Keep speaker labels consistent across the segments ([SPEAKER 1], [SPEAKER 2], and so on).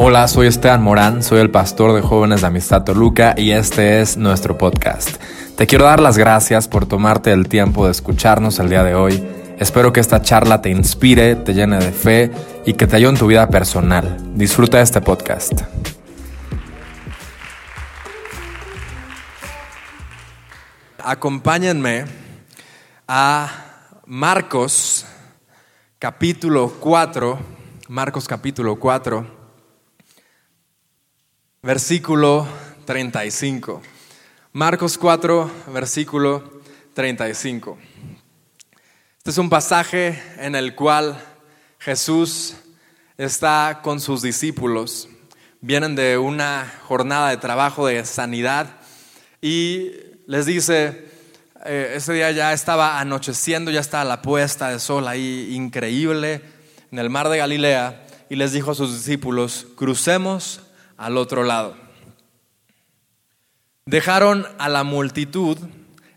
[SPEAKER 1] Hola, soy Esteban Morán, soy el pastor de jóvenes de Amistad Toluca y este es nuestro podcast. Te quiero dar las gracias por tomarte el tiempo de escucharnos el día de hoy. Espero que esta charla te inspire, te llene de fe y que te ayude en tu vida personal. Disfruta este podcast. Acompáñenme a Marcos capítulo 4, Marcos capítulo 4 versículo 35. Marcos 4, versículo 35. Este es un pasaje en el cual Jesús está con sus discípulos. Vienen de una jornada de trabajo de sanidad y les dice, eh, ese día ya estaba anocheciendo, ya estaba la puesta de sol ahí increíble en el mar de Galilea y les dijo a sus discípulos, crucemos al otro lado. Dejaron a la multitud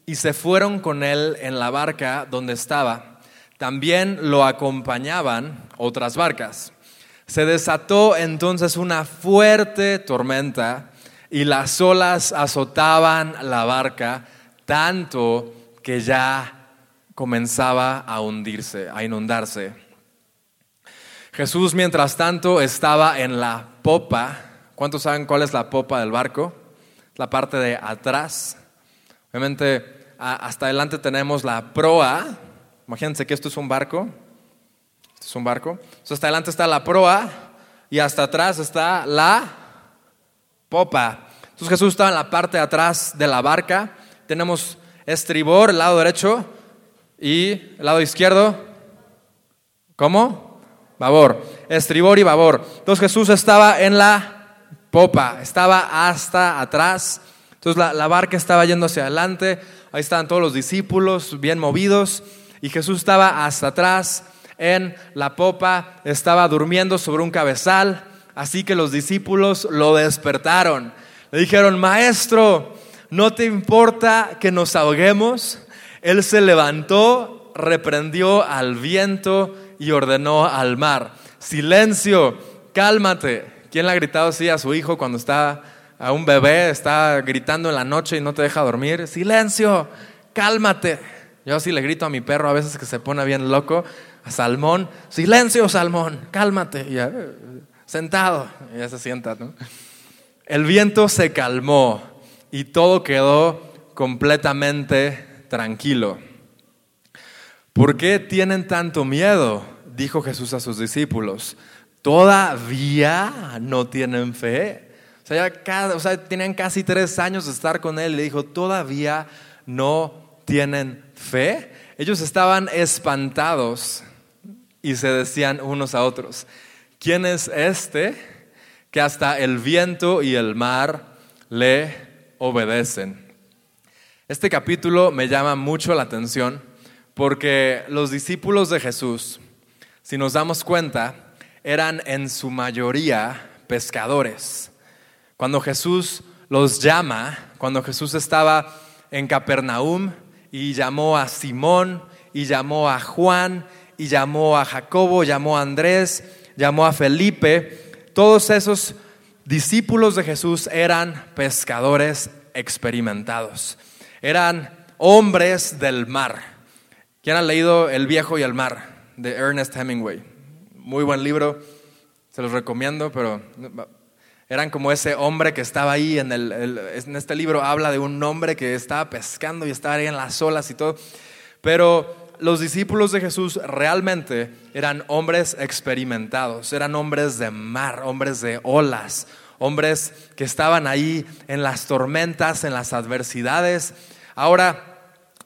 [SPEAKER 1] y se fueron con él en la barca donde estaba. También lo acompañaban otras barcas. Se desató entonces una fuerte tormenta y las olas azotaban la barca tanto que ya comenzaba a hundirse, a inundarse. Jesús, mientras tanto, estaba en la popa ¿Cuántos saben cuál es la popa del barco? La parte de atrás. Obviamente, hasta adelante tenemos la proa. Imagínense que esto es un barco. Esto es un barco. Entonces, hasta adelante está la proa y hasta atrás está la popa. Entonces, Jesús estaba en la parte de atrás de la barca. Tenemos estribor, el lado derecho, y el lado izquierdo. ¿Cómo? Babor. Estribor y babor. Entonces, Jesús estaba en la popa, estaba hasta atrás. Entonces la, barca estaba yendo hacia adelante, ahí estaban todos los discípulos bien movidos y Jesús estaba hasta atrás en la popa, estaba durmiendo sobre un cabezal, así que los discípulos lo despertaron. Le dijeron, maestro, ¿no te importa que nos ahoguemos? Él se levantó, reprendió al viento y ordenó al mar, silencio, cálmate. ¿Quién le ha gritado así a su hijo cuando está a un bebé, está gritando en la noche y no te deja dormir? Silencio, cálmate. Yo así le grito a mi perro a veces que se pone bien loco, a Salmón, silencio Salmón, cálmate. Y sentado, y ya se sienta. El viento se calmó y todo quedó completamente tranquilo. ¿Por qué tienen tanto miedo? Dijo Jesús a sus discípulos todavía no tienen fe. O sea, ya tenían casi tres años de estar con él. Le dijo, todavía no tienen fe. Ellos estaban espantados y se decían unos a otros, ¿quién es este que hasta el viento y el mar le obedecen? Este capítulo me llama mucho la atención porque los discípulos de Jesús, si nos damos cuenta, eran en su mayoría pescadores. Cuando Jesús los llama, cuando Jesús estaba en Capernaum y llamó a Simón y llamó a Juan y llamó a Jacobo, llamó a Andrés, llamó a Felipe, todos esos discípulos de Jesús eran pescadores experimentados, eran hombres del mar. ¿Quién ha leído El viejo y el mar de Ernest Hemingway? Muy buen libro, se los recomiendo, pero eran como ese hombre que estaba ahí en, el, en este libro, habla de un hombre que estaba pescando y estaba ahí en las olas y todo, pero los discípulos de Jesús realmente eran hombres experimentados, eran hombres de mar, hombres de olas, hombres que estaban ahí en las tormentas, en las adversidades. Ahora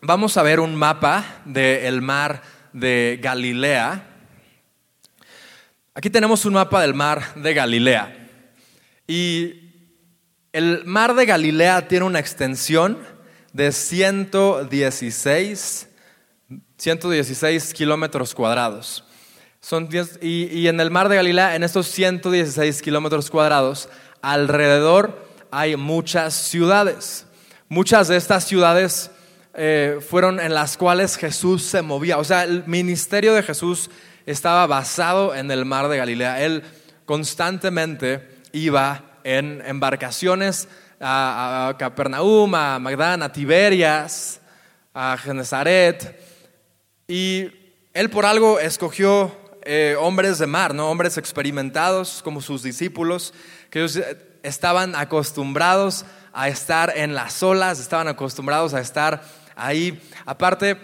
[SPEAKER 1] vamos a ver un mapa del mar de Galilea. Aquí tenemos un mapa del mar de Galilea. Y el mar de Galilea tiene una extensión de 116, 116 kilómetros cuadrados. Son y, en el mar de Galilea, en estos 116 kilómetros cuadrados, alrededor hay muchas ciudades. Muchas de estas ciudades eh, fueron en las cuales Jesús se movía. O sea, el ministerio de Jesús estaba basado en el mar de Galilea. Él constantemente iba en embarcaciones a, Capernaum, a Magdana, a Tiberias, a Genezaret. Y él por algo escogió eh, hombres de mar, ¿no? hombres experimentados como sus discípulos, que ellos eh, estaban acostumbrados a estar en las olas, estaban acostumbrados a estar ahí. Aparte,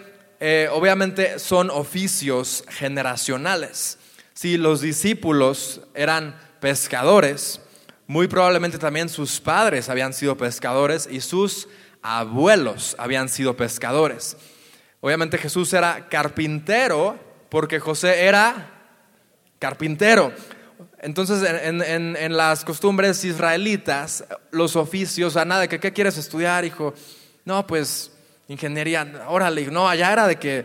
[SPEAKER 1] eh, obviamente son oficios generacionales. Si los discípulos eran pescadores, muy probablemente también sus padres habían sido pescadores y sus abuelos habían sido pescadores. Obviamente Jesús era carpintero porque José era carpintero. Entonces, en, las costumbres israelitas, los oficios, a nada, ¿qué quieres estudiar, hijo? No, pues ingeniería, órale, no, allá era de que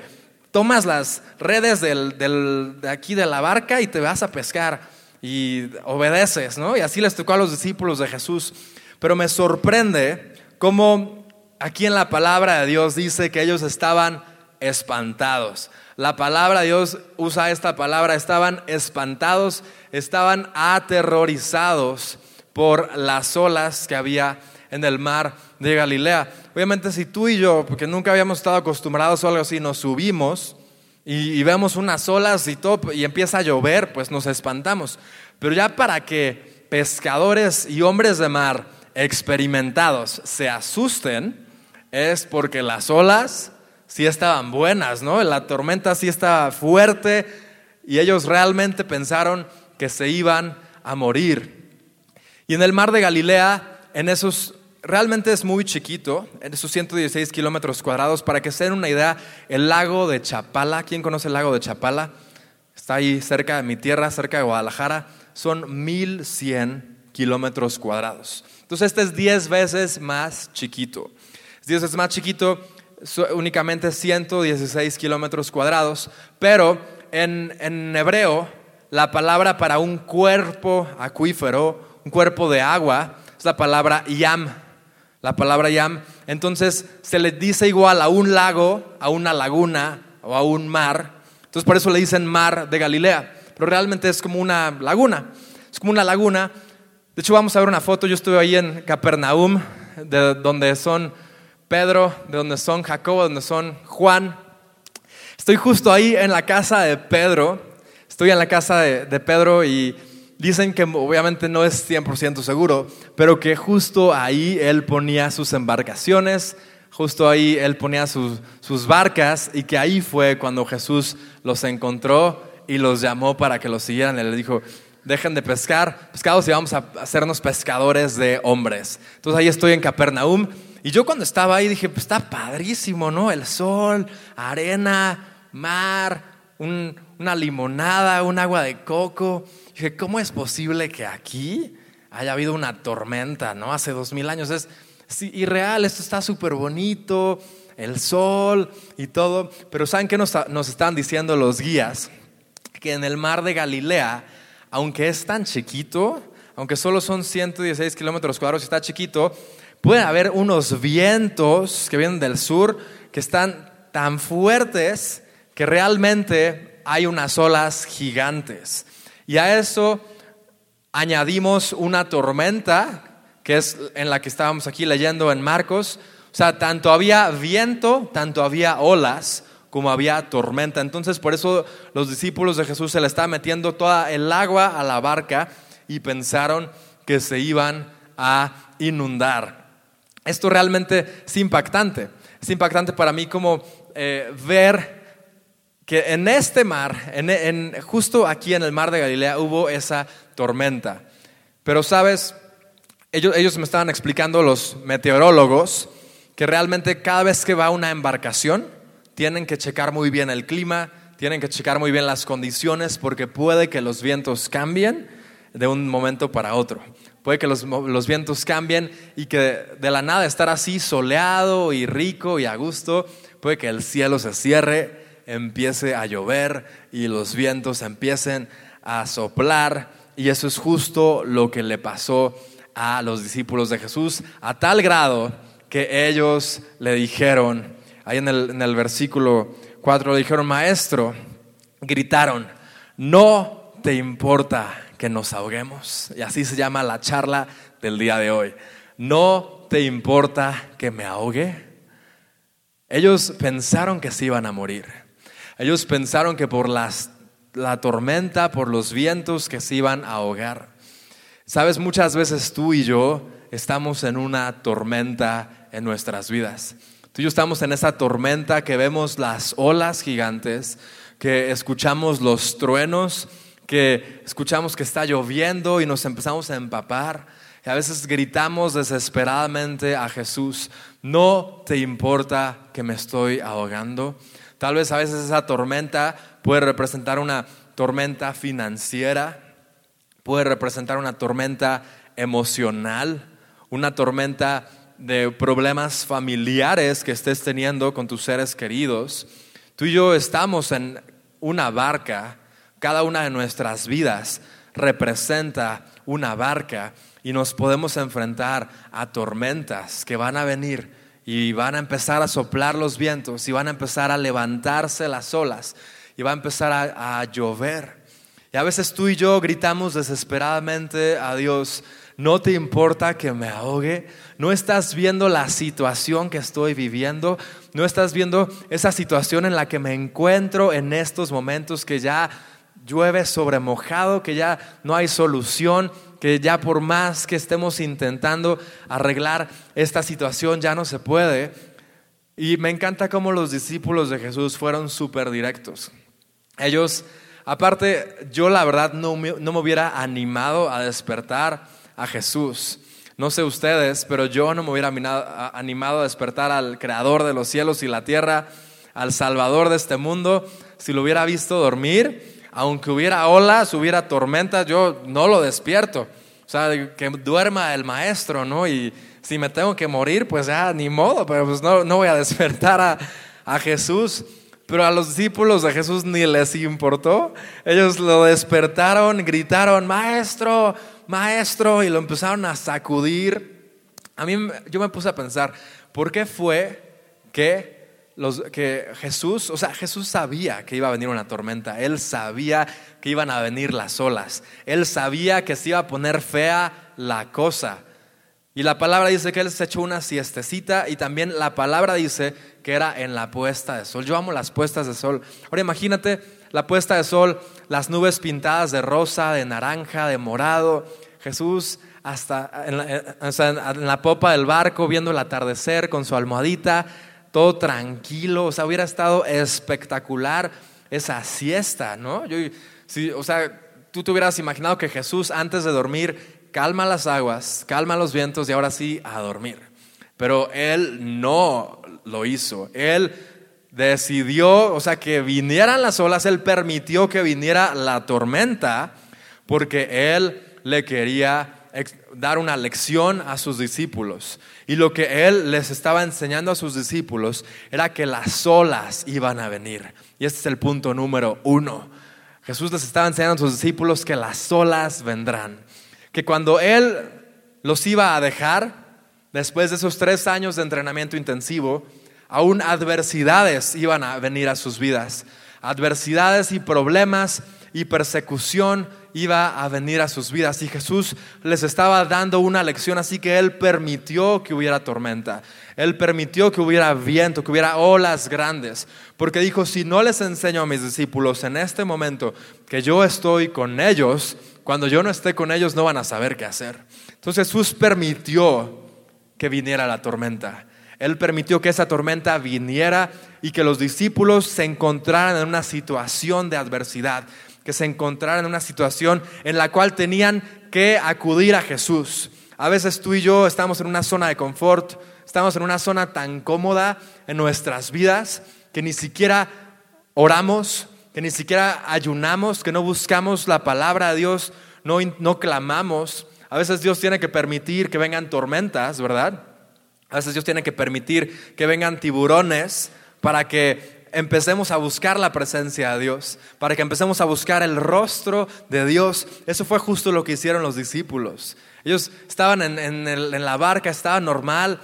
[SPEAKER 1] tomas las redes de aquí de la barca y te vas a pescar y obedeces, ¿no? Y así les tocó a los discípulos de Jesús. Pero me sorprende cómo aquí en la palabra de Dios dice que ellos estaban espantados. La palabra de Dios usa esta palabra, estaban espantados, estaban aterrorizados por las olas que había en el mar de Galilea. Obviamente si tú y yo, porque nunca habíamos estado acostumbrados a algo así, nos subimos y, vemos unas olas y todo y empieza a llover, pues nos espantamos. Pero ya para que pescadores y hombres de mar experimentados se asusten, es porque las olas sí estaban buenas, ¿no? La tormenta sí estaba fuerte y ellos realmente pensaron que se iban a morir. Y en el mar de Galilea, en esos, realmente es muy chiquito, esos 116 kilómetros cuadrados, para que se den una idea, el lago de Chapala, ¿quién conoce el lago de Chapala? Está ahí cerca de mi tierra, cerca de Guadalajara, son 1100 kilómetros cuadrados. Entonces este es 10 veces más chiquito. Es 10 veces más chiquito únicamente 116 kilómetros cuadrados, pero en, en hebreo la palabra para un cuerpo acuífero, un cuerpo de agua, es la palabra yam. La palabra yam. Entonces se le dice igual a un lago, a una laguna o a un mar. Entonces por eso le dicen mar de Galilea. Pero realmente es como una laguna. Es como una laguna. De hecho, vamos a ver una foto. Yo estuve ahí en Capernaum, de donde son Pedro, de donde son Jacobo, de donde son Juan. Estoy justo ahí en la casa de Pedro. Estoy en la casa de, Pedro y dicen que obviamente no es 100% seguro, pero que justo ahí él ponía sus embarcaciones, justo ahí él ponía sus, sus barcas y que ahí fue cuando Jesús los encontró y los llamó para que los siguieran. Él le dijo, dejen de pescar pescados y vamos a hacernos pescadores de hombres. Entonces ahí estoy en Capernaum y yo cuando estaba ahí dije, pues está padrísimo, ¿no? El sol, arena, mar, una limonada, un agua de coco. Dije, ¿cómo es posible que aquí haya habido una tormenta, ¿no? Hace dos mil años. Es, irreal, esto está súper bonito, el sol y todo. Pero ¿saben qué nos, nos están diciendo los guías? Que en el mar de Galilea, aunque es tan chiquito, aunque solo son 116 kilómetros cuadrados y está chiquito, puede haber unos vientos que vienen del sur que están tan fuertes que realmente hay unas olas gigantes. Y a eso añadimos una tormenta, que es en la que estábamos aquí leyendo en Marcos. O sea, tanto había viento, tanto había olas, como había tormenta. Entonces, por eso los discípulos de Jesús se le estaba metiendo toda el agua a la barca y pensaron que se iban a inundar. Esto realmente es impactante. Es impactante para mí como eh, ver que en este mar, en, justo aquí en el mar de Galilea, hubo esa tormenta. Pero sabes, ellos, ellos me estaban explicando, los meteorólogos, que realmente cada vez que va una embarcación, tienen que checar muy bien el clima, tienen que checar muy bien las condiciones, porque puede que los vientos cambien de un momento para otro. Puede que los, vientos cambien y que de la nada estar así soleado y rico y a gusto, puede que el cielo se cierre, empiece a llover y los vientos empiecen a soplar. Y eso es justo lo que le pasó a los discípulos de Jesús, a tal grado que ellos le dijeron, ahí en el, en el versículo 4 le dijeron, maestro, gritaron, no te importa que nos ahoguemos. Y así se llama la charla del día de hoy. ¿No te importa que me ahogue? Ellos pensaron que se iban a morir. Ellos pensaron que por las, la tormenta, por los vientos, que se iban a ahogar. Sabes, muchas veces tú y yo estamos en una tormenta en nuestras vidas. Tú y yo estamos en esa tormenta que vemos las olas gigantes, que escuchamos los truenos, que escuchamos que está lloviendo y nos empezamos a empapar. Y a veces gritamos desesperadamente a Jesús, no te importa que me estoy ahogando. Tal vez a veces esa tormenta puede representar una tormenta financiera, puede representar una tormenta emocional, una tormenta de problemas familiares que estés teniendo con tus seres queridos. Tú y yo estamos en una barca, cada una de nuestras vidas representa una barca y nos podemos enfrentar a tormentas que van a venir y van a empezar a soplar los vientos y van a empezar a levantarse las olas y va a empezar a, llover. Y a veces tú y yo gritamos desesperadamente a Dios, no te importa que me ahogue, no estás viendo la situación que estoy viviendo, no estás viendo esa situación en la que me encuentro en estos momentos que ya llueve sobre mojado, que ya no hay solución, que ya por más que estemos intentando arreglar esta situación ya no se puede. Y me encanta cómo los discípulos de Jesús fueron súper directos. Ellos, aparte, yo la verdad no me, no me hubiera animado a despertar a Jesús. No sé ustedes, pero yo no me hubiera animado a despertar al creador de los cielos y la tierra, al salvador de este mundo, si lo hubiera visto dormir, aunque hubiera olas, hubiera tormentas, yo no lo despierto. O sea, que duerma el maestro, ¿no? Y si me tengo que morir, pues ya ni modo, pero pues no, no voy a despertar a, a Jesús. Pero a los discípulos de Jesús ni les importó. Ellos lo despertaron, gritaron, maestro, maestro, y lo empezaron a sacudir. A mí yo me puse a pensar, ¿por qué fue que, que Jesús, o sea, Jesús sabía que iba a venir una tormenta, él sabía que iban a venir las olas, él sabía que se iba a poner fea la cosa. Y la palabra dice que él se echó una siestecita y también la palabra dice que era en la puesta de sol. Yo amo las puestas de sol. Ahora imagínate la puesta de sol, las nubes pintadas de rosa, de naranja, de morado. Jesús hasta en la, en la popa del barco viendo el atardecer con su almohadita, todo tranquilo. O sea, hubiera estado espectacular esa siesta, ¿no? Yo, o sea, tú te hubieras imaginado que Jesús antes de dormir calma las aguas, calma los vientos y ahora sí a dormir. Pero él no lo hizo. Él decidió, o sea, que vinieran las olas, Él permitió que viniera la tormenta, porque Él le quería dar una lección a sus discípulos. Y lo que Él les estaba enseñando a sus discípulos era que las olas iban a venir. Y este es el punto número uno. Jesús les estaba enseñando a sus discípulos que las olas vendrán. Que cuando Él los iba a dejar, después de esos tres años de entrenamiento intensivo, aún adversidades iban a venir a sus vidas. Adversidades y problemas y persecución iba a venir a sus vidas. Y Jesús les estaba dando una lección, así que Él permitió que hubiera tormenta. Él permitió que hubiera viento, que hubiera olas grandes. Porque dijo, si no les enseño a mis discípulos en este momento que yo estoy con ellos, cuando yo no esté con ellos no van a saber qué hacer. Entonces Jesús permitió que viniera la tormenta. Él permitió que esa tormenta viniera y que los discípulos se encontraran en una situación de adversidad, que se encontraran en una situación en la cual tenían que acudir a Jesús. A veces tú y yo estamos en una zona de confort, estamos en una zona tan cómoda en nuestras vidas que ni siquiera oramos, que ni siquiera ayunamos, que no buscamos la palabra de Dios, no, no clamamos. A veces Dios tiene que permitir que vengan tormentas, ¿verdad? A veces Dios tiene que permitir que vengan tiburones para que empecemos a buscar la presencia de Dios, para que empecemos a buscar el rostro de Dios. Eso fue justo lo que hicieron los discípulos. Ellos estaban en, la barca, estaba normal,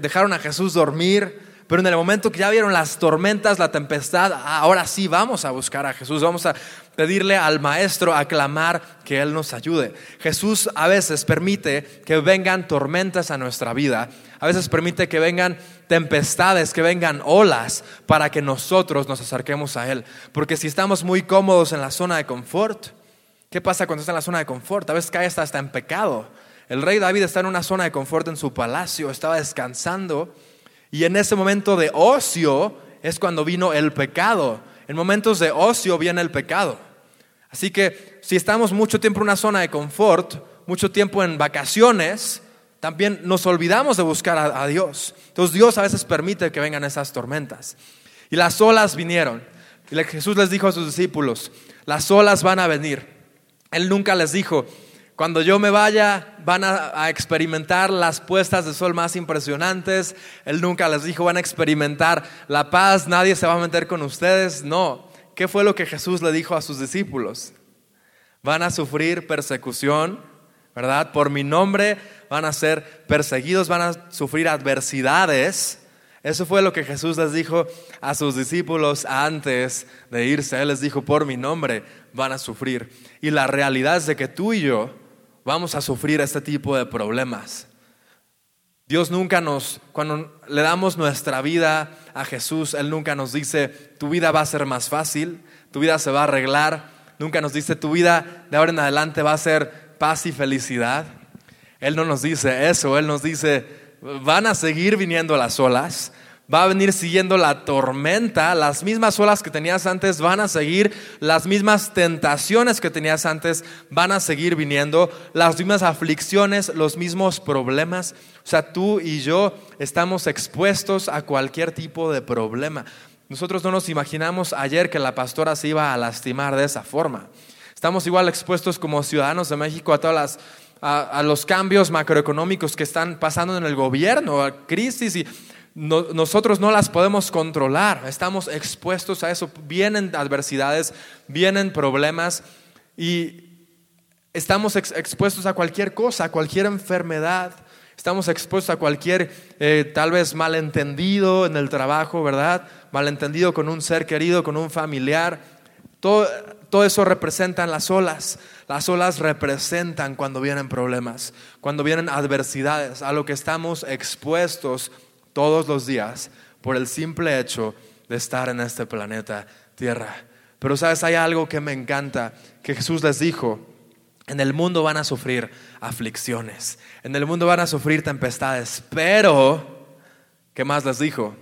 [SPEAKER 1] dejaron a Jesús dormir, Pero en el momento que ya vieron las tormentas, la tempestad, ahora sí vamos a buscar a Jesús, vamos a pedirle al Maestro, a clamar que Él nos ayude. Jesús a veces permite que vengan tormentas a nuestra vida, a veces permite que vengan tempestades, que vengan olas para que nosotros nos acerquemos a Él. Porque si estamos muy cómodos en la zona de confort, ¿qué pasa cuando está en la zona de confort? A veces cae hasta en pecado. El rey David está en una zona de confort en su palacio, estaba descansando y en ese momento de ocio es cuando vino el pecado. En momentos de ocio viene el pecado. Así que si estamos mucho tiempo en una zona de confort, mucho tiempo en vacaciones, también nos olvidamos de buscar a, Dios. Entonces Dios a veces permite que vengan esas tormentas. Y las olas vinieron. Y Jesús les dijo a sus discípulos, las olas van a venir. Él nunca les dijo, cuando yo me vaya, van a, experimentar las puestas de sol más impresionantes. Él nunca les dijo, van a experimentar la paz, nadie se va a meter con ustedes. No. ¿Qué fue lo que Jesús le dijo a sus discípulos? Van a sufrir persecución, ¿verdad? Por mi nombre van a ser perseguidos, van a sufrir adversidades. Eso fue lo que Jesús les dijo a sus discípulos antes de irse. Él les dijo, por mi nombre van a sufrir. Y la realidad es de que tú y yo, vamos a sufrir este tipo de problemas. Dios nunca nos, cuando le damos nuestra vida a Jesús, Él nunca nos dice, tu vida va a ser más fácil, tu vida se va a arreglar, nunca nos dice, tu vida de ahora en adelante va a ser paz y felicidad. Él no nos dice eso, Él nos dice, van a seguir viniendo las olas, va a venir siguiendo la tormenta, las mismas olas que tenías antes van a seguir, las mismas tentaciones que tenías antes van a seguir viniendo, las mismas aflicciones, los mismos problemas. O sea, tú y yo estamos expuestos a cualquier tipo de problema. Nosotros no nos imaginamos ayer que la pastora se iba a lastimar de esa forma. Estamos igual expuestos como ciudadanos de México a todas las a, los cambios macroeconómicos que están pasando en el gobierno, a crisis y nosotros no las podemos controlar, estamos expuestos a eso, vienen adversidades, vienen problemas y estamos expuestos a cualquier cosa, a cualquier enfermedad, estamos expuestos a cualquier eh, tal vez malentendido en el trabajo, ¿verdad? Malentendido con un ser querido, con un familiar. Todo, todo eso representan las olas. Las olas representan cuando vienen problemas, cuando vienen adversidades, a lo que estamos expuestos todos los días por el simple hecho de estar en este planeta Tierra. Pero sabes, hay algo que me encanta, que Jesús les dijo, en el mundo van a sufrir aflicciones, en el mundo van a sufrir tempestades, pero, ¿qué más les dijo?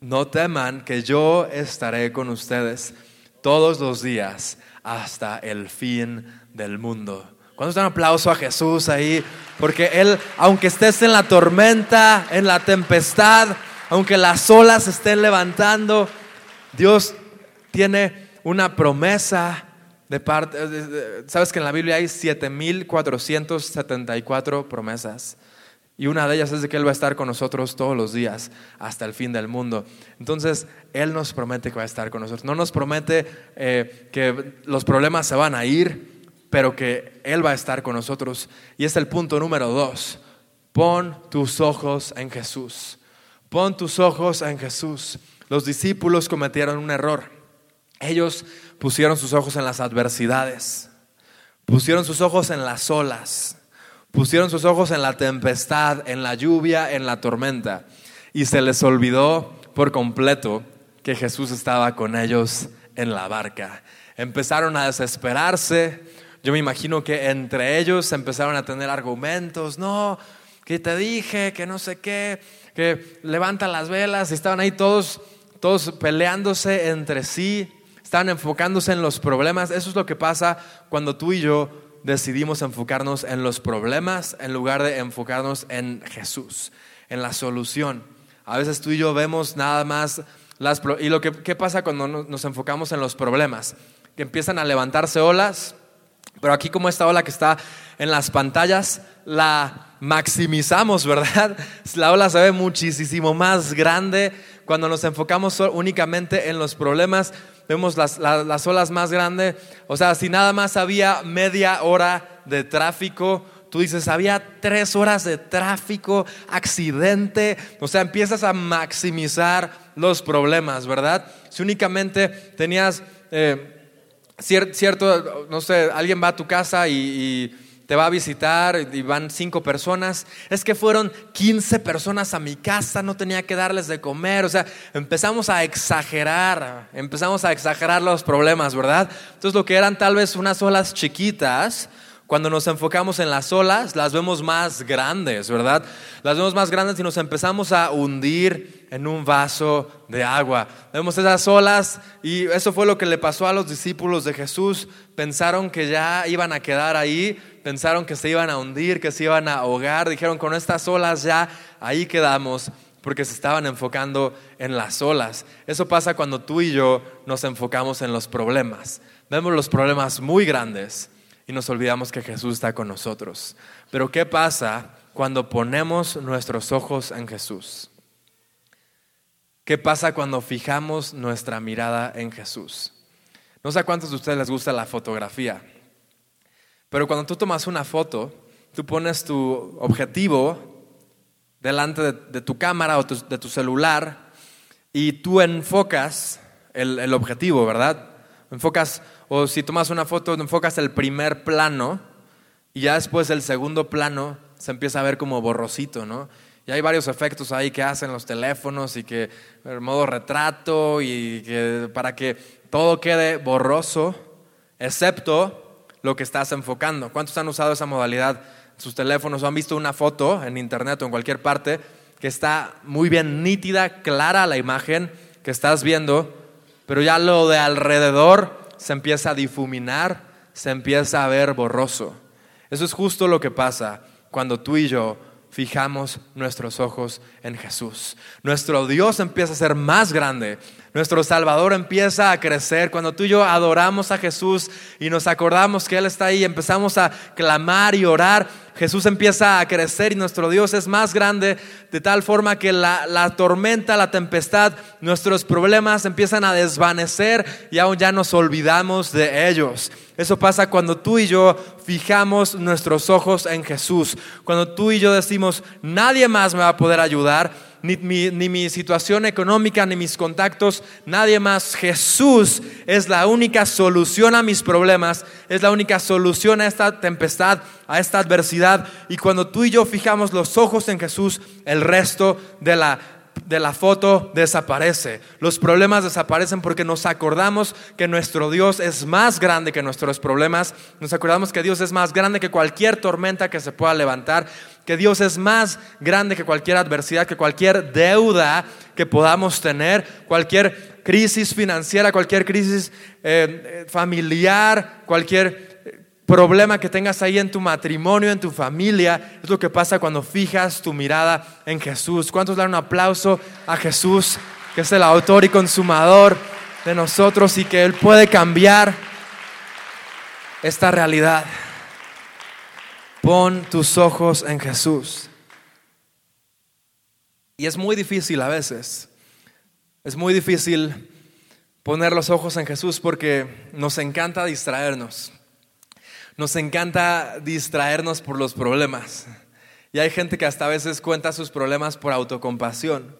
[SPEAKER 1] No teman que yo estaré con ustedes todos los días hasta el fin del mundo. Cuando un aplauso a Jesús ahí, porque Él, aunque estés en la tormenta, en la tempestad, aunque las olas estén levantando, Dios tiene una promesa de parte. Sabes que en la Biblia hay 7474 promesas. Y una de ellas es de que Él va a estar con nosotros todos los días hasta el fin del mundo. Entonces, Él nos promete que va a estar con nosotros. No nos promete eh, que los problemas se van a ir, pero que Él va a estar con nosotros. Y es el punto número dos. Pon tus ojos en Jesús. Pon tus ojos en Jesús. Los discípulos cometieron un error. Ellos pusieron sus ojos en las adversidades. Pusieron sus ojos en las olas. Pusieron sus ojos en la tempestad, en la lluvia, en la tormenta. Y se les olvidó por completo que Jesús estaba con ellos en la barca. Empezaron a desesperarse, yo me imagino que entre ellos empezaron a tener argumentos, no, que te dije, que no sé qué, que levantan las velas, estaban ahí todos, todos peleándose entre sí, estaban enfocándose en los problemas. Eso es lo que pasa cuando tú y yo decidimos enfocarnos en los problemas en lugar de enfocarnos en Jesús, en la solución. A veces tú y yo vemos nada más las... ¿Y lo que qué pasa cuando nos enfocamos en los problemas? Que empiezan a levantarse olas pero aquí como esta ola que está en las pantallas, la maximizamos, ¿verdad? La ola se ve muchísimo más grande cuando nos enfocamos únicamente en los problemas. Vemos las, las, olas más grandes. O sea, si nada más había media hora de tráfico, tú dices, había tres horas de tráfico, accidente, o sea, empiezas a maximizar los problemas, ¿verdad? Si únicamente tenías eh, cierto, no sé, alguien va a tu casa y te va a visitar y van cinco personas. Es que fueron 15 personas a mi casa, no tenía que darles de comer. O sea, empezamos a exagerar, empezamos a exagerar los problemas, ¿verdad? Entonces lo que eran tal vez unas olas chiquitas, cuando nos enfocamos en las olas, las vemos más grandes, ¿verdad? Las vemos más grandes y nos empezamos a hundir en un vaso de agua. Vemos esas olas y eso fue lo que le pasó a los discípulos de Jesús. Pensaron que ya iban a quedar ahí, pensaron que se iban a hundir, que se iban a ahogar. Dijeron, con estas olas ya ahí quedamos porque se estaban enfocando en las olas. Eso pasa cuando tú y yo nos enfocamos en los problemas. Vemos los problemas muy grandes y nos olvidamos que Jesús está con nosotros. Pero ¿qué pasa cuando ponemos nuestros ojos en Jesús? ¿Qué pasa cuando fijamos nuestra mirada en Jesús? No sé a cuántos de ustedes les gusta la fotografía, pero cuando tú tomas una foto, tú pones tu objetivo delante de, tu cámara o de tu celular y tú enfocas el, el objetivo, ¿verdad? Enfocas o si tomas una foto, enfocas el primer plano y ya después el segundo plano se empieza a ver como borrosito, ¿no? Y hay varios efectos ahí que hacen los teléfonos y que el modo retrato y que para que todo quede borroso, excepto lo que estás enfocando. ¿Cuántos han usado esa modalidad sus teléfonos o han visto una foto en internet o en cualquier parte que está muy bien nítida, clara la imagen que estás viendo, pero ya lo de alrededor se empieza a difuminar, se empieza a ver borroso. Eso es justo lo que pasa cuando tú y yo fijamos nuestros ojos en Jesús. Nuestro Dios empieza a ser más grande. Nuestro Salvador empieza a crecer. Cuando tú y yo adoramos a Jesús y nos acordamos que Él está ahí, empezamos a clamar y orar, Jesús empieza a crecer y nuestro Dios es más grande de tal forma que la, tormenta, la tempestad, nuestros problemas empiezan a desvanecer y aún ya nos olvidamos de ellos. Eso pasa cuando tú y yo fijamos nuestros ojos en Jesús. Cuando tú y yo decimos, nadie más me va a poder ayudar ni mi, situación económica, ni mis contactos, nadie más. Jesús es la única solución a mis problemas, es la única solución a esta tempestad, a esta adversidad. Y cuando tú y yo fijamos los ojos en Jesús, el resto de la de la foto desaparece. Los problemas desaparecen porque nos acordamos que nuestro Dios es más grande que nuestros problemas. Nos acordamos que Dios es más grande que cualquier tormenta que se pueda levantar. Que Dios es más grande que cualquier adversidad, que cualquier deuda que podamos tener, cualquier crisis financiera, cualquier crisis eh, familiar, cualquier problema que tengas ahí en tu matrimonio, en tu familia, es lo que pasa cuando fijas tu mirada en Jesús. ¿Cuántos dan un aplauso a Jesús, que es el autor y consumador de nosotros y que Él puede cambiar esta realidad? Pon tus ojos en Jesús. Y es muy difícil a veces. Es muy difícil poner los ojos en Jesús porque nos encanta distraernos. Nos encanta distraernos por los problemas. Y hay gente que hasta a veces cuenta sus problemas por autocompasión.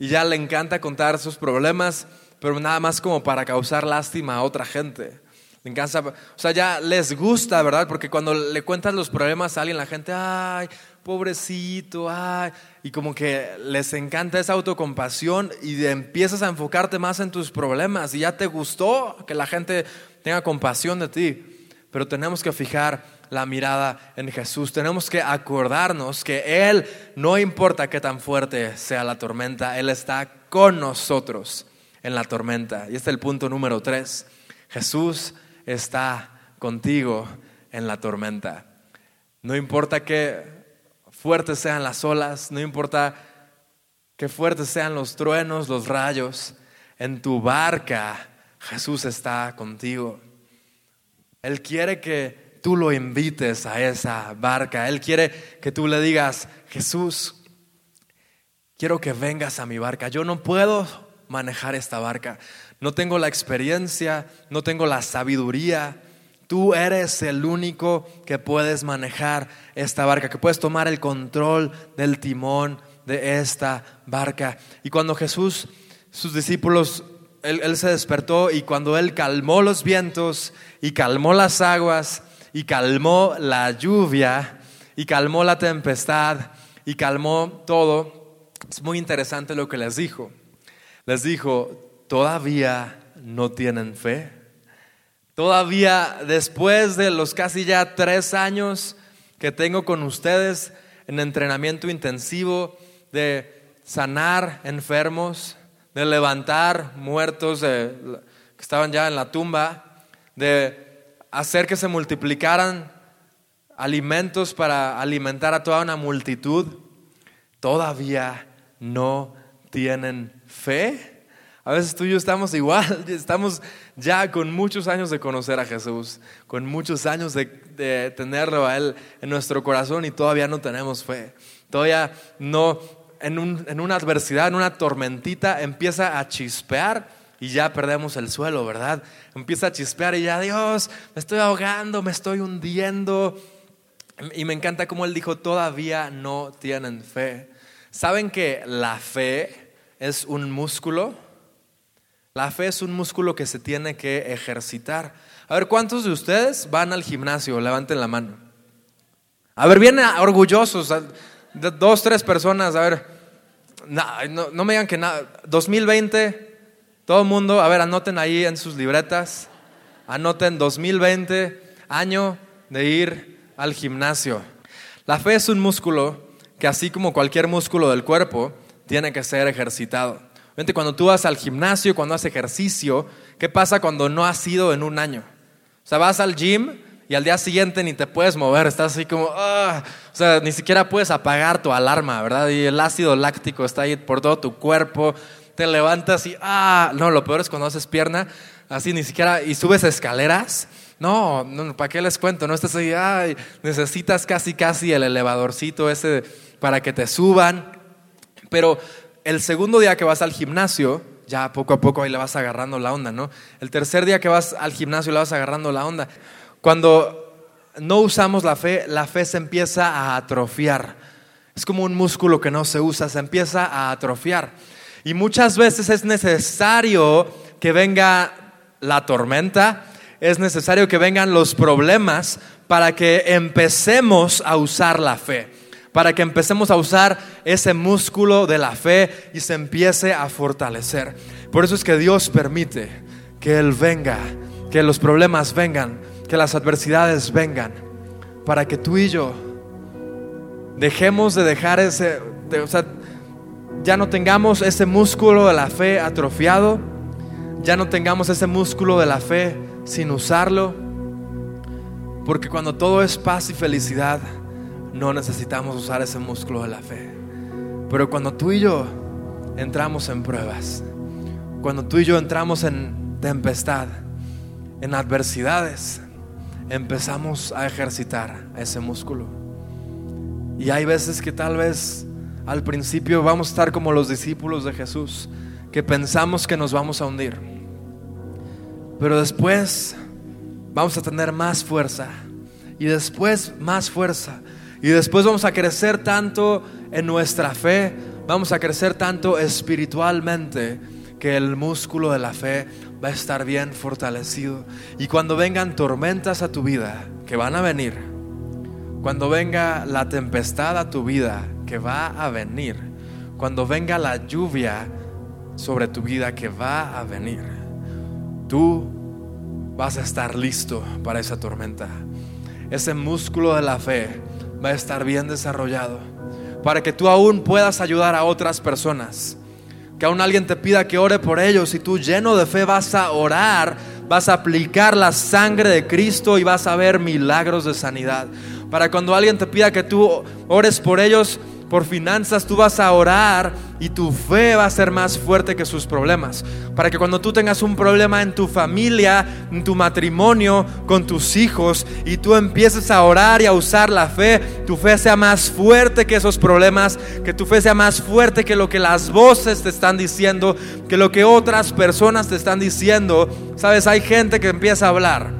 [SPEAKER 1] Y ya le encanta contar sus problemas, pero nada más como para causar lástima a otra gente. Le encanta, o sea, ya les gusta, ¿verdad? Porque cuando le cuentas los problemas a alguien, la gente, ay, pobrecito, ay, y como que les encanta esa autocompasión y empiezas a enfocarte más en tus problemas y ya te gustó que la gente tenga compasión de ti pero tenemos que fijar la mirada en Jesús. Tenemos que acordarnos que Él, no importa qué tan fuerte sea la tormenta, Él está con nosotros en la tormenta. Y este es el punto número tres. Jesús está contigo en la tormenta. No importa qué fuertes sean las olas, no importa qué fuertes sean los truenos, los rayos, en tu barca Jesús está contigo. Él quiere que tú lo invites a esa barca. Él quiere que tú le digas, Jesús, quiero que vengas a mi barca. Yo no puedo manejar esta barca. No tengo la experiencia, no tengo la sabiduría. Tú eres el único que puedes manejar esta barca, que puedes tomar el control del timón de esta barca. Y cuando Jesús, sus discípulos, él, se despertó y cuando él calmó los vientos y calmó las aguas y calmó la lluvia y calmó la tempestad y calmó todo, es muy interesante lo que les dijo. Les dijo, todavía no tienen fe. Todavía después de los casi ya tres años que tengo con ustedes en entrenamiento intensivo, de sanar enfermos, de levantar muertos que estaban ya en la tumba, de hacer que se multiplicaran alimentos para alimentar a toda una multitud, todavía no tienen fe. A veces tú y yo estamos igual, estamos ya con muchos años de conocer a Jesús, con muchos años de, tenerlo a Él en nuestro corazón y todavía no tenemos fe. Todavía no en, una adversidad, en una tormentita, empieza a chispear y ya perdemos el suelo, ¿verdad? Empieza a chispear y ya, Dios, me estoy ahogando, me estoy hundiendo. Y me encanta cómo él dijo, todavía no tienen fe. ¿Saben que la fe es un músculo? La fe es un músculo que se tiene que ejercitar. A ver, ¿cuántos de ustedes van al gimnasio? Levanten la mano. A ver, bien orgullosos dos, tres personas, a ver, no, no me digan que nada, 2020, todo el mundo, a ver, anoten ahí en sus libretas, anoten 2020, año de ir al gimnasio. La fe es un músculo que así como cualquier músculo del cuerpo, tiene que ser ejercitado. Cuando tú vas al gimnasio, cuando haces ejercicio, ¿qué pasa cuando no has ido en un año? O sea, vas al gym y al día siguiente ni te puedes mover, estás así como, ah", o sea, ni siquiera puedes apagar tu alarma, ¿verdad? Y el ácido láctico está ahí por todo tu cuerpo, te levantas y, ah, no, lo peor es cuando haces pierna, así ni siquiera, y subes escaleras, no, no ¿para qué les cuento? No estás ahí, ay, necesitas casi, casi el elevadorcito ese para que te suban, pero el segundo día que vas al gimnasio, ya poco a poco ahí le vas agarrando la onda, ¿no? El tercer día que vas al gimnasio le vas agarrando la onda. Cuando no usamos la fe, la fe se empieza a atrofiar. Es como un músculo que no se usa, se empieza a atrofiar. Y muchas veces es necesario que venga la tormenta, es necesario que vengan los problemas para que empecemos a usar la fe, para que empecemos a usar ese músculo de la fe y se empiece a fortalecer. Por eso es que Dios permite que Él venga, que los problemas vengan que las adversidades vengan para que tú y yo dejemos de dejar ese, o sea, ya no tengamos ese músculo de la fe atrofiado, ya no tengamos ese músculo de la fe sin usarlo, porque cuando todo es paz y felicidad, no necesitamos usar ese músculo de la fe. Pero cuando tú y yo entramos en pruebas, cuando tú y yo entramos en tempestad, en adversidades, empezamos a ejercitar ese músculo. Y hay veces que tal vez al principio vamos a estar como los discípulos de Jesús, que pensamos que nos vamos a hundir. Pero después vamos a tener más fuerza y después más fuerza. Y después vamos a crecer tanto en nuestra fe, vamos a crecer tanto espiritualmente que el músculo de la fe va a estar bien fortalecido. Y cuando vengan tormentas a tu vida, que van a venir, cuando venga la tempestad a tu vida, que va a venir, cuando venga la lluvia sobre tu vida, que va a venir, tú vas a estar listo para esa tormenta. Ese músculo de la fe va a estar bien desarrollado para que tú aún puedas ayudar a otras personas que aún alguien te pida que ore por ellos y tú lleno de fe vas a orar, vas a aplicar la sangre de Cristo y vas a ver milagros de sanidad. Para cuando alguien te pida que tú ores por ellos, por finanzas, tú vas a orar y tu fe va a ser más fuerte que sus problemas. Para que cuando tú tengas un problema en tu familia, en tu matrimonio, con tus hijos, y tú empieces a orar y a usar la fe, tu fe sea más fuerte que esos problemas, que tu fe sea más fuerte que lo que las voces te están diciendo, que lo que otras personas te están diciendo. Sabes, hay gente que empieza a hablar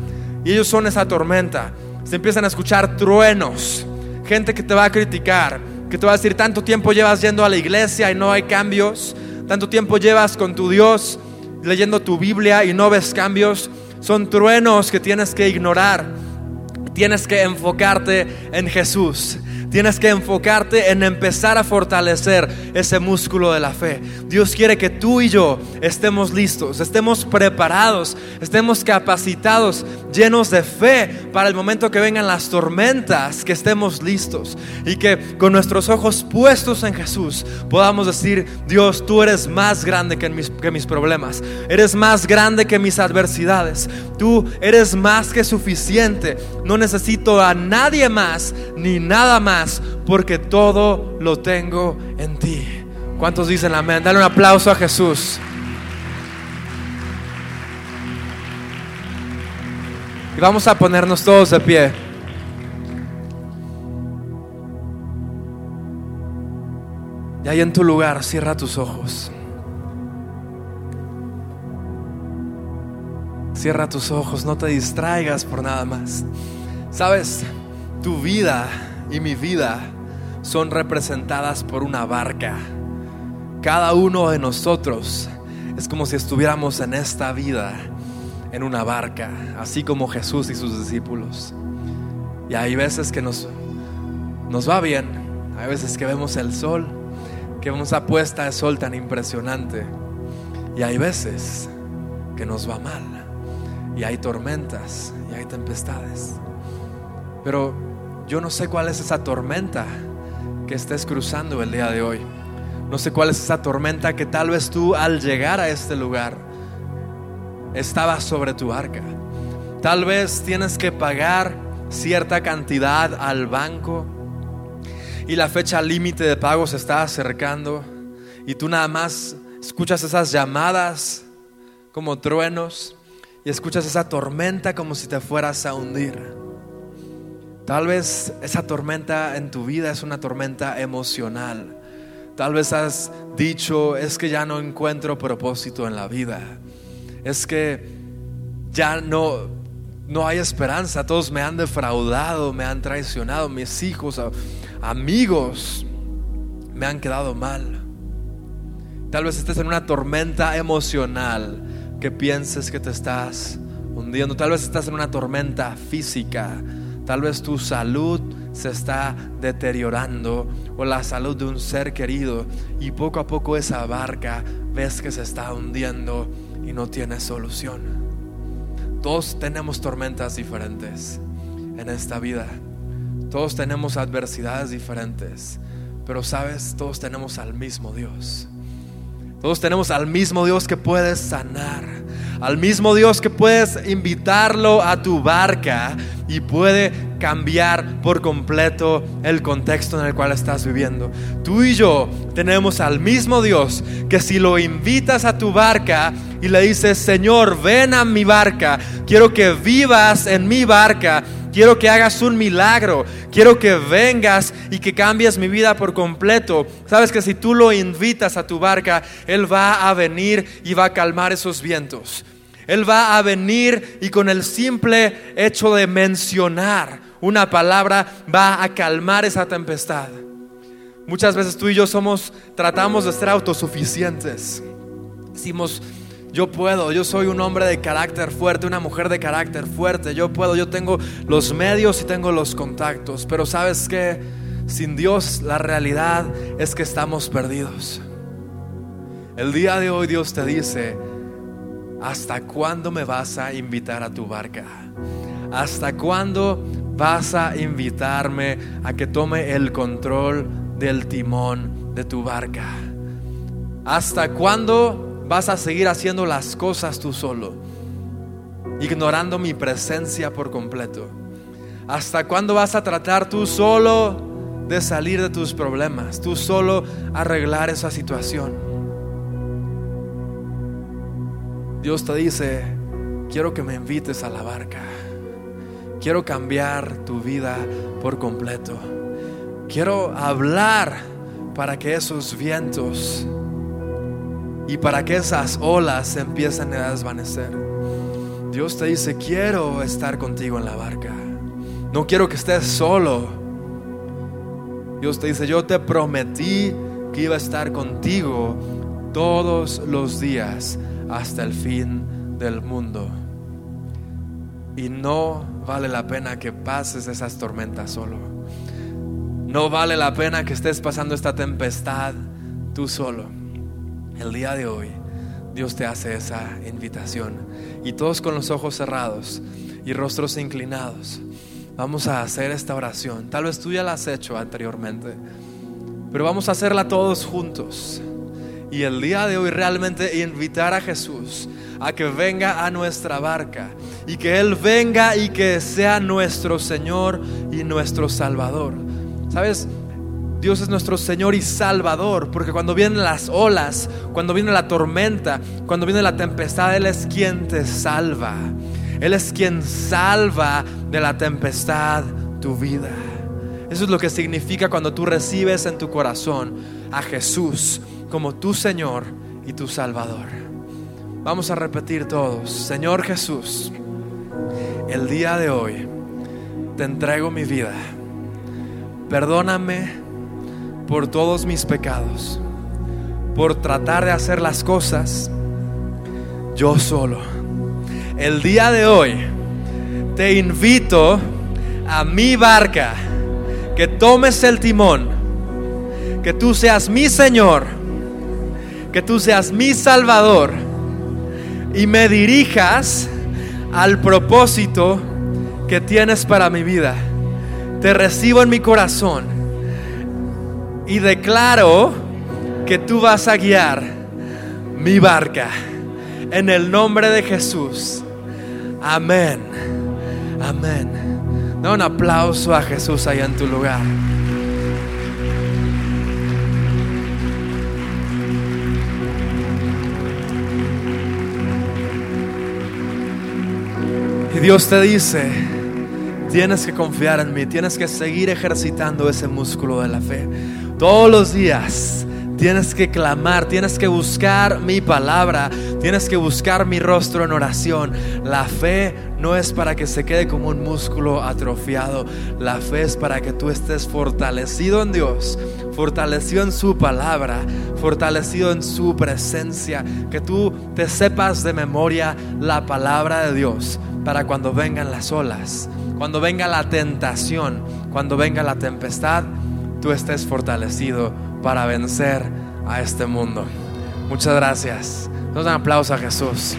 [SPEAKER 1] y ellos son esa tormenta. Se empiezan a escuchar truenos, gente que te va a criticar, que te va a decir, tanto tiempo llevas yendo a la iglesia y no hay cambios, tanto tiempo llevas con tu Dios leyendo tu Biblia y no ves cambios. Son truenos que tienes que ignorar. Tienes que enfocarte en Jesús. Tienes que enfocarte en empezar a fortalecer ese músculo de la fe. Dios quiere que tú y yo estemos listos, estemos preparados, estemos capacitados, llenos de fe para el momento que vengan las tormentas, que estemos listos y que con nuestros ojos puestos en Jesús podamos decir, Dios, tú eres más grande que mis, problemas, eres más grande que mis adversidades, tú eres más que suficiente, no necesito a nadie más ni nada más porque todo lo tengo en ti. ¿Cuántos dicen amén? Dale un aplauso a Jesús. Y vamos a ponernos todos de pie. Y ahí en tu lugar, cierra tus ojos. Cierra tus ojos, no te distraigas por nada más. Sabes, tu vida y mi vida son representadas por una barca. Cada uno de nosotros es como si estuviéramos en esta vida en una barca, así como Jesús y sus discípulos. Y hay veces que nos, nos va bien, hay veces que vemos el sol, que vemos esa puesta de sol tan impresionante. Y hay veces que nos va mal, y hay tormentas, y hay tempestades. Pero yo no sé cuál es esa tormenta que estés cruzando el día de hoy. No sé cuál es esa tormenta que tal vez tú al llegar a este lugar estaba sobre tu arca. Tal vez tienes que pagar cierta cantidad al banco y la fecha límite de pago se está acercando y tú nada más escuchas esas llamadas como truenos y escuchas esa tormenta como si te fueras a hundir. Tal vez esa tormenta en tu vida es una tormenta emocional. Tal vez has dicho, es que ya no encuentro propósito en la vida. Es que ya no, no hay esperanza. Todos me han defraudado, me han traicionado. Mis hijos, amigos, me han quedado mal. Tal vez estés en una tormenta emocional que pienses que te estás hundiendo. Tal vez estás en una tormenta física Tal vez tu salud se está deteriorando o la salud de un ser querido y poco a poco esa barca ves que se está hundiendo y no tiene solución. Todos tenemos tormentas diferentes en esta vida. Todos tenemos adversidades diferentes. Pero sabes, todos tenemos al mismo Dios. Todos tenemos al mismo Dios que puedes sanar, al mismo Dios que puedes invitarlo a tu barca y puede cambiar por completo el contexto en el cual estás viviendo. Tú y yo tenemos al mismo Dios que si lo invitas a tu barca y le dices, Señor, ven a mi barca, quiero que vivas en mi barca, quiero que hagas un milagro, quiero que vengas y que cambies mi vida por completo. Sabes que si tú lo invitas a tu barca, Él va a venir y va a calmar esos vientos. Él va a venir y con el simple hecho de mencionar una palabra va a calmar esa tempestad. Muchas veces tú y yo somos, tratamos de ser autosuficientes. Decimos, yo puedo, yo soy un hombre de carácter fuerte, una mujer de carácter fuerte, yo puedo, yo tengo los medios y tengo los contactos, pero sabes que sin Dios la realidad es que estamos perdidos. El día de hoy Dios te dice, ¿hasta cuándo me vas a invitar a tu barca? ¿Hasta cuándo vas a invitarme a que tome el control del timón de tu barca? ¿Hasta cuándo vas a seguir haciendo las cosas tú solo, ignorando mi presencia por completo? ¿Hasta cuándo vas a tratar tú solo de salir de tus problemas, tú solo arreglar esa situación? Dios te dice, quiero que me invites a la barca, quiero cambiar tu vida por completo, quiero hablar para que esos vientos y para que esas olas empiecen a desvanecer. Dios te dice, quiero estar contigo en la barca. No quiero que estés solo. Dios te dice, yo te prometí que iba a estar contigo todos los días hasta el fin del mundo. Y no vale la pena que pases esas tormentas solo. No vale la pena que estés pasando esta tempestad tú solo. El día de hoy Dios te hace esa invitación. Y todos con los ojos cerrados y rostros inclinados, vamos a hacer esta oración. Tal vez tú ya la has hecho anteriormente, pero vamos a hacerla todos juntos. Y el día de hoy realmente invitar a Jesús a que venga a nuestra barca y que Él venga y que sea nuestro Señor y nuestro Salvador. ¿Sabes? Dios es nuestro Señor y Salvador, porque cuando vienen las olas, cuando viene la tormenta, cuando viene la tempestad, Él es quien te salva. Él es quien salva de la tempestad tu vida. Eso es lo que significa cuando tú recibes en tu corazón a Jesús como tu Señor y tu Salvador. Vamos a repetir todos, Señor Jesús, el día de hoy te entrego mi vida. Perdóname por todos mis pecados, por tratar de hacer las cosas yo solo. El día de hoy te invito a mi barca, que tomes el timón, que tú seas mi Señor, que tú seas mi Salvador y me dirijas al propósito que tienes para mi vida. Te recibo en mi corazón y declaro que tú vas a guiar mi barca en el nombre de Jesús. Amén. Amén. Da un aplauso a Jesús ahí en tu lugar. Y Dios te dice, tienes que confiar en mí, tienes que seguir ejercitando ese músculo de la fe. Todos los días tienes que clamar, tienes que buscar mi palabra, tienes que buscar mi rostro en oración. La fe no es para que se quede como un músculo atrofiado, la fe es para que tú estés fortalecido en Dios, fortalecido en su palabra, fortalecido en su presencia, que tú te sepas de memoria la palabra de Dios para cuando vengan las olas, cuando venga la tentación, cuando venga la tempestad tú estés fortalecido para vencer a este mundo. Muchas gracias. Nos aplauso a Jesús.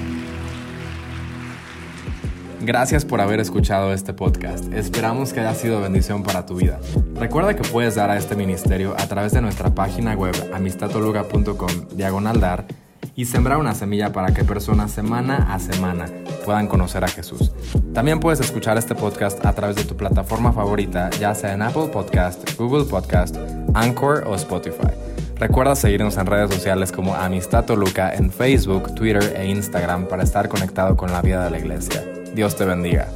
[SPEAKER 2] Gracias por haber escuchado este podcast. Esperamos que haya sido bendición para tu vida. Recuerda que puedes dar a este ministerio a través de nuestra página web amistatoluga.com diagonal dar y sembrar una semilla para que personas semana a semana puedan conocer a Jesús. También puedes escuchar este podcast a través de tu plataforma favorita, ya sea en Apple Podcast, Google Podcast, Anchor o Spotify. Recuerda seguirnos en redes sociales como Amistad Toluca en Facebook, Twitter e Instagram para estar conectado con la vida de la iglesia. Dios te bendiga.